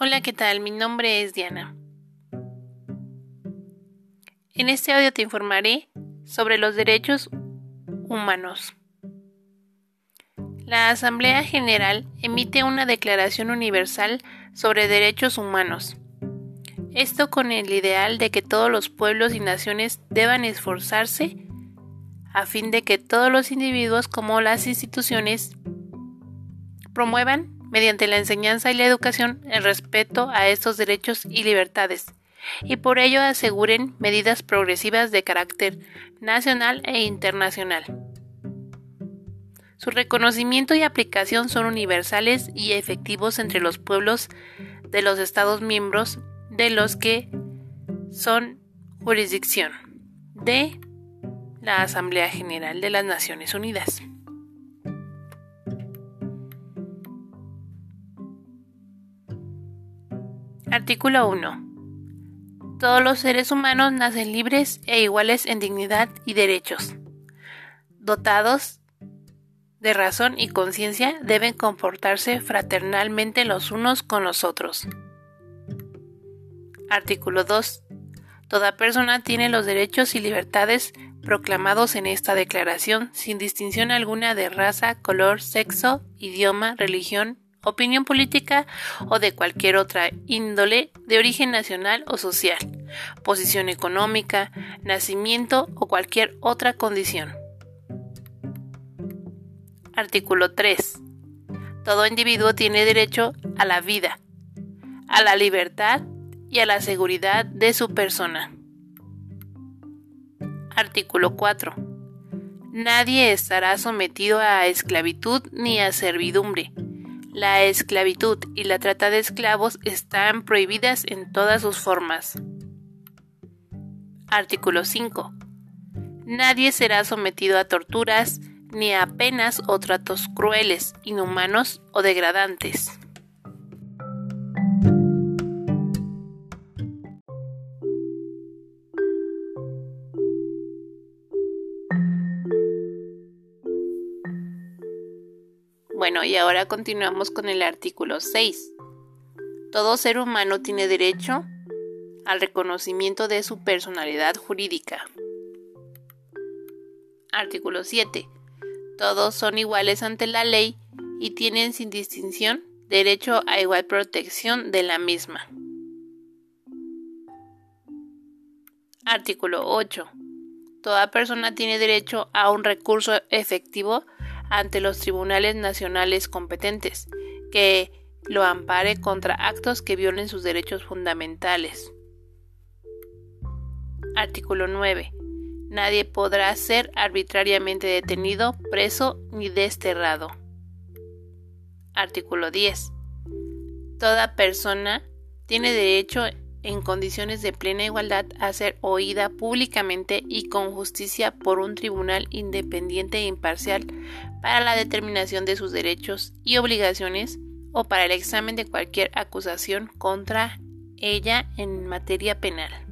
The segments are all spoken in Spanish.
Hola, ¿qué tal? Mi nombre es Diana. En este audio te informaré sobre los derechos humanos. La Asamblea General emite una Declaración Universal sobre Derechos Humanos. Esto con el ideal de que todos los pueblos y naciones deban esforzarse a fin de que todos los individuos como las instituciones promuevan mediante la enseñanza y la educación el respeto a estos derechos y libertades, y por ello aseguren medidas progresivas de carácter nacional e internacional. Su reconocimiento y aplicación son universales y efectivos entre los pueblos de los Estados miembros de los que son jurisdicción de la Asamblea General de las Naciones Unidas. Artículo 1. Todos los seres humanos nacen libres e iguales en dignidad y derechos. Dotados de razón y conciencia, deben comportarse fraternalmente los unos con los otros. Artículo 2. Toda persona tiene los derechos y libertades proclamados en esta declaración sin distinción alguna de raza, color, sexo, idioma, religión, opinión política o de cualquier otra índole de origen nacional o social, posición económica, nacimiento o cualquier otra condición. Artículo 3. Todo individuo tiene derecho a la vida, a la libertad y a la seguridad de su persona. Artículo 4. Nadie estará sometido a esclavitud ni a servidumbre la esclavitud y la trata de esclavos están prohibidas en todas sus formas. Artículo 5. Nadie será sometido a torturas ni a penas o tratos crueles, inhumanos o degradantes. Bueno, y ahora continuamos con el artículo 6. Todo ser humano tiene derecho al reconocimiento de su personalidad jurídica. Artículo 7. Todos son iguales ante la ley y tienen sin distinción derecho a igual protección de la misma. Artículo 8. Toda persona tiene derecho a un recurso efectivo ante los tribunales nacionales competentes, que lo ampare contra actos que violen sus derechos fundamentales. Artículo 9. Nadie podrá ser arbitrariamente detenido, preso ni desterrado. Artículo 10. Toda persona tiene derecho en condiciones de plena igualdad a ser oída públicamente y con justicia por un tribunal independiente e imparcial para la determinación de sus derechos y obligaciones o para el examen de cualquier acusación contra ella en materia penal.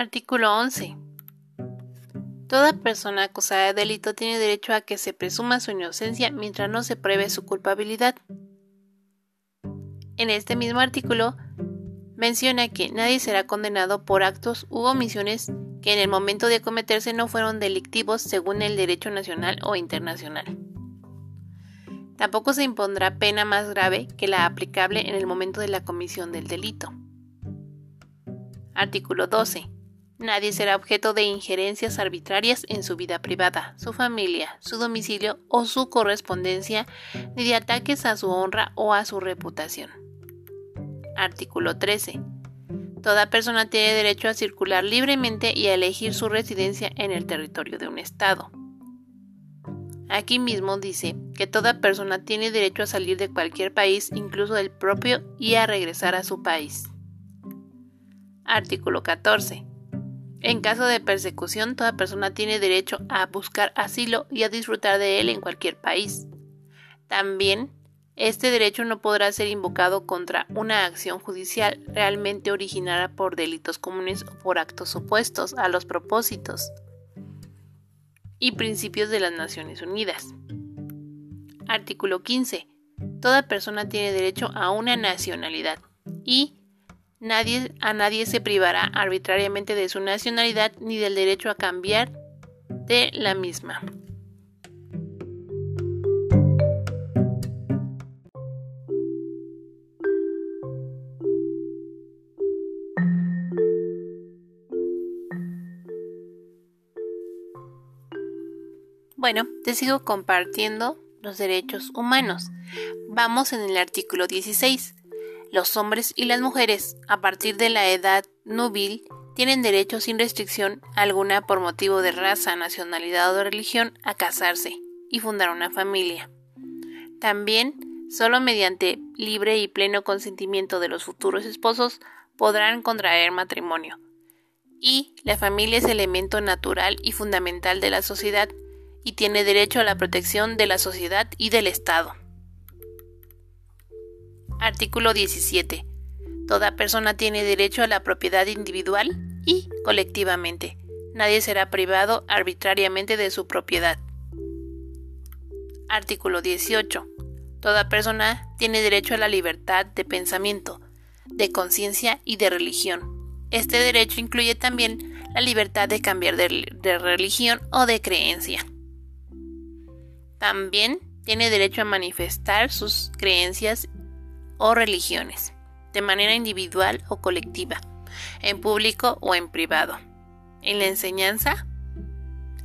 Artículo 11. Toda persona acusada de delito tiene derecho a que se presuma su inocencia mientras no se pruebe su culpabilidad. En este mismo artículo menciona que nadie será condenado por actos u omisiones que en el momento de cometerse no fueron delictivos según el derecho nacional o internacional. Tampoco se impondrá pena más grave que la aplicable en el momento de la comisión del delito. Artículo 12. Nadie será objeto de injerencias arbitrarias en su vida privada, su familia, su domicilio o su correspondencia, ni de ataques a su honra o a su reputación. Artículo 13. Toda persona tiene derecho a circular libremente y a elegir su residencia en el territorio de un Estado. Aquí mismo dice que toda persona tiene derecho a salir de cualquier país, incluso del propio, y a regresar a su país. Artículo 14. En caso de persecución, toda persona tiene derecho a buscar asilo y a disfrutar de él en cualquier país. También este derecho no podrá ser invocado contra una acción judicial realmente originada por delitos comunes o por actos opuestos a los propósitos y principios de las Naciones Unidas. Artículo 15. Toda persona tiene derecho a una nacionalidad y nadie, a nadie se privará arbitrariamente de su nacionalidad ni del derecho a cambiar de la misma. Bueno, te sigo compartiendo los derechos humanos. Vamos en el artículo 16. Los hombres y las mujeres, a partir de la edad núbil, tienen derecho sin restricción alguna por motivo de raza, nacionalidad o religión a casarse y fundar una familia. También, solo mediante libre y pleno consentimiento de los futuros esposos podrán contraer matrimonio. Y la familia es elemento natural y fundamental de la sociedad y tiene derecho a la protección de la sociedad y del Estado. Artículo 17. Toda persona tiene derecho a la propiedad individual y colectivamente. Nadie será privado arbitrariamente de su propiedad. Artículo 18. Toda persona tiene derecho a la libertad de pensamiento, de conciencia y de religión. Este derecho incluye también la libertad de cambiar de, de religión o de creencia. También tiene derecho a manifestar sus creencias o religiones, de manera individual o colectiva, en público o en privado, en la enseñanza,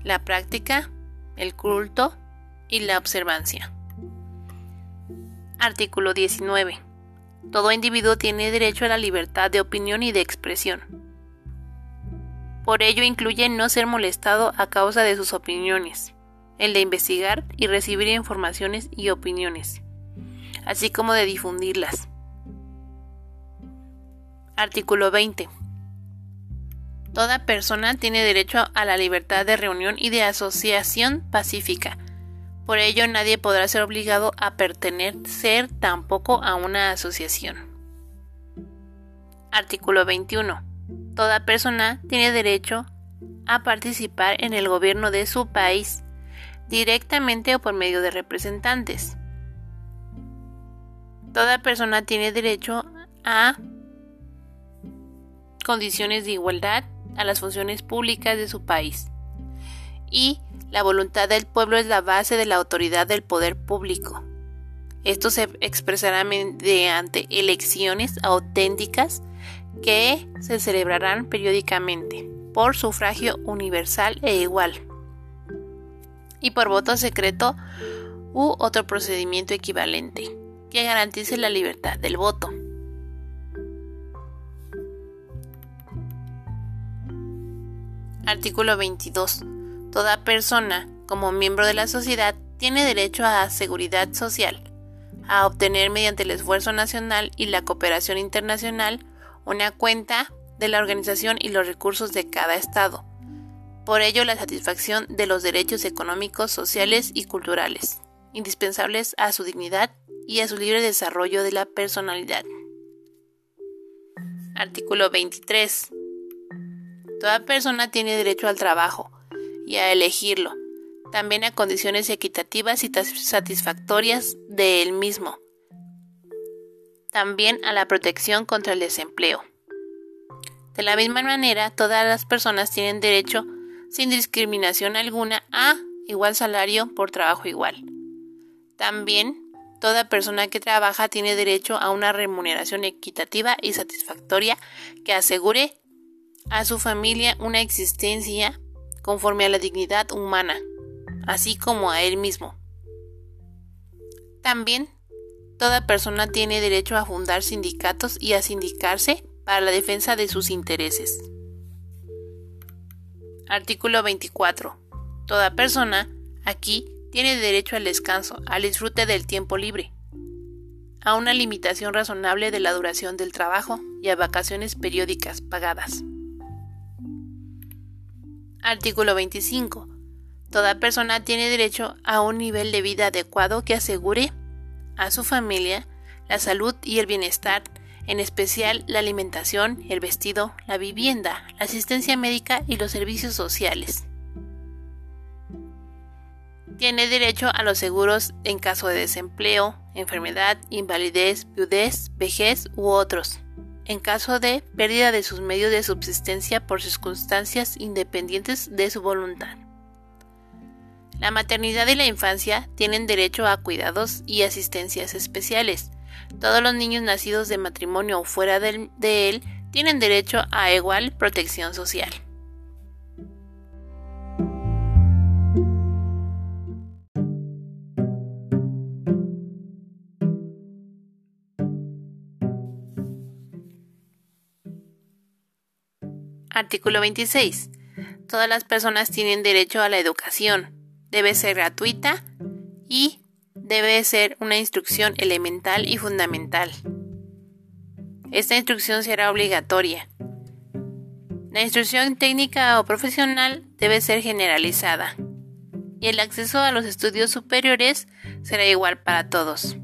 la práctica, el culto y la observancia. Artículo 19. Todo individuo tiene derecho a la libertad de opinión y de expresión. Por ello incluye no ser molestado a causa de sus opiniones, el de investigar y recibir informaciones y opiniones, así como de difundirlas. Artículo 20. Toda persona tiene derecho a la libertad de reunión y de asociación pacífica. Por ello nadie podrá ser obligado a pertenecer tampoco a una asociación. Artículo 21. Toda persona tiene derecho a participar en el gobierno de su país directamente o por medio de representantes. Toda persona tiene derecho a condiciones de igualdad a las funciones públicas de su país. Y la voluntad del pueblo es la base de la autoridad del poder público. Esto se expresará mediante elecciones auténticas que se celebrarán periódicamente por sufragio universal e igual y por voto secreto u otro procedimiento equivalente que garantice la libertad del voto. Artículo 22. Toda persona, como miembro de la sociedad, tiene derecho a seguridad social, a obtener mediante el esfuerzo nacional y la cooperación internacional una cuenta de la organización y los recursos de cada Estado, por ello, la satisfacción de los derechos económicos, sociales y culturales, indispensables a su dignidad y a su libre desarrollo de la personalidad. Artículo 23. Toda persona tiene derecho al trabajo y a elegirlo, también a condiciones equitativas y satisfactorias de él mismo, también a la protección contra el desempleo. De la misma manera, todas las personas tienen derecho sin discriminación alguna a igual salario por trabajo igual. También, toda persona que trabaja tiene derecho a una remuneración equitativa y satisfactoria que asegure a su familia una existencia conforme a la dignidad humana, así como a él mismo. También, toda persona tiene derecho a fundar sindicatos y a sindicarse para la defensa de sus intereses. Artículo 24. Toda persona, aquí, tiene derecho al descanso, al disfrute del tiempo libre, a una limitación razonable de la duración del trabajo y a vacaciones periódicas pagadas. Artículo 25. Toda persona tiene derecho a un nivel de vida adecuado que asegure a su familia, la salud y el bienestar, en especial la alimentación, el vestido, la vivienda, la asistencia médica y los servicios sociales. Tiene derecho a los seguros en caso de desempleo, enfermedad, invalidez, viudez, vejez u otros, en caso de pérdida de sus medios de subsistencia por circunstancias independientes de su voluntad. La maternidad y la infancia tienen derecho a cuidados y asistencias especiales. Todos los niños nacidos de matrimonio o fuera de él tienen derecho a igual protección social. Artículo 26. Todas las personas tienen derecho a la educación. Debe ser gratuita y debe ser una instrucción elemental y fundamental. Esta instrucción será obligatoria. La instrucción técnica o profesional debe ser generalizada y el acceso a los estudios superiores será igual para todos,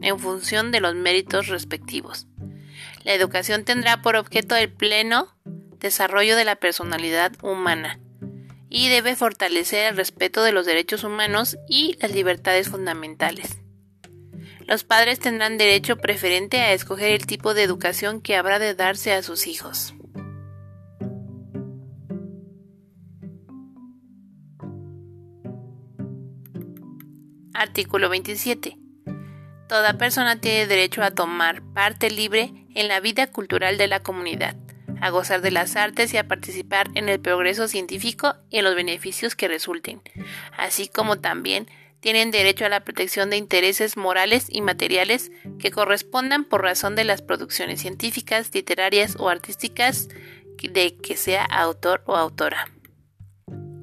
en función de los méritos respectivos. La educación tendrá por objeto el pleno desarrollo de la personalidad humana y debe fortalecer el respeto de los derechos humanos y las libertades fundamentales. Los padres tendrán derecho preferente a escoger el tipo de educación que habrá de darse a sus hijos. Artículo 27. Toda persona tiene derecho a tomar parte libre en la vida cultural de la comunidad a gozar de las artes y a participar en el progreso científico y en los beneficios que resulten, así como también tienen derecho a la protección de intereses morales y materiales que correspondan por razón de las producciones científicas, literarias o artísticas de que sea autor o autora.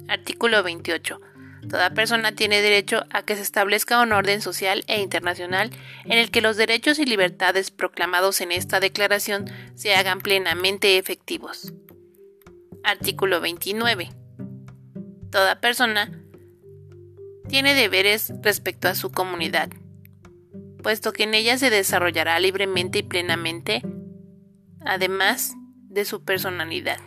Artículo 28. Toda persona tiene derecho a que se establezca un orden social e internacional en el que los derechos y libertades proclamados en esta declaración se hagan plenamente efectivos. Artículo 29. Toda persona tiene deberes respecto a su comunidad, puesto que en ella se desarrollará libremente y plenamente, además de su personalidad.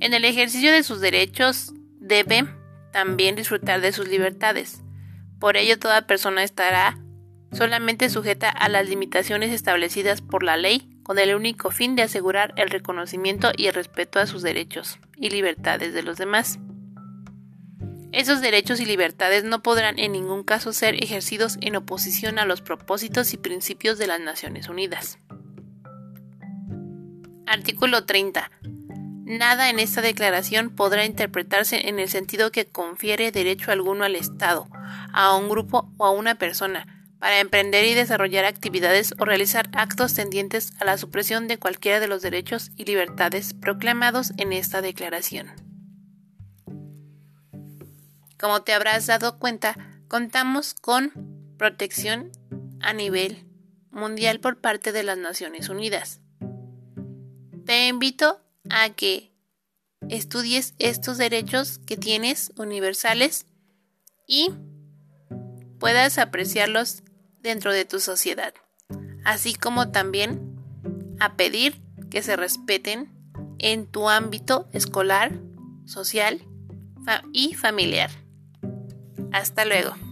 En el ejercicio de sus derechos debe también disfrutar de sus libertades. Por ello, toda persona estará solamente sujeta a las limitaciones establecidas por la ley con el único fin de asegurar el reconocimiento y el respeto a sus derechos y libertades de los demás. Esos derechos y libertades no podrán en ningún caso ser ejercidos en oposición a los propósitos y principios de las Naciones Unidas. Artículo 30. Nada en esta declaración podrá interpretarse en el sentido que confiere derecho alguno al Estado, a un grupo o a una persona, para emprender y desarrollar actividades o realizar actos tendientes a la supresión de cualquiera de los derechos y libertades proclamados en esta declaración. Como te habrás dado cuenta, contamos con protección a nivel mundial por parte de las Naciones Unidas. Te invito a que estudies estos derechos que tienes universales y puedas apreciarlos dentro de tu sociedad, así como también a pedir que se respeten en tu ámbito escolar, social y familiar. Hasta luego.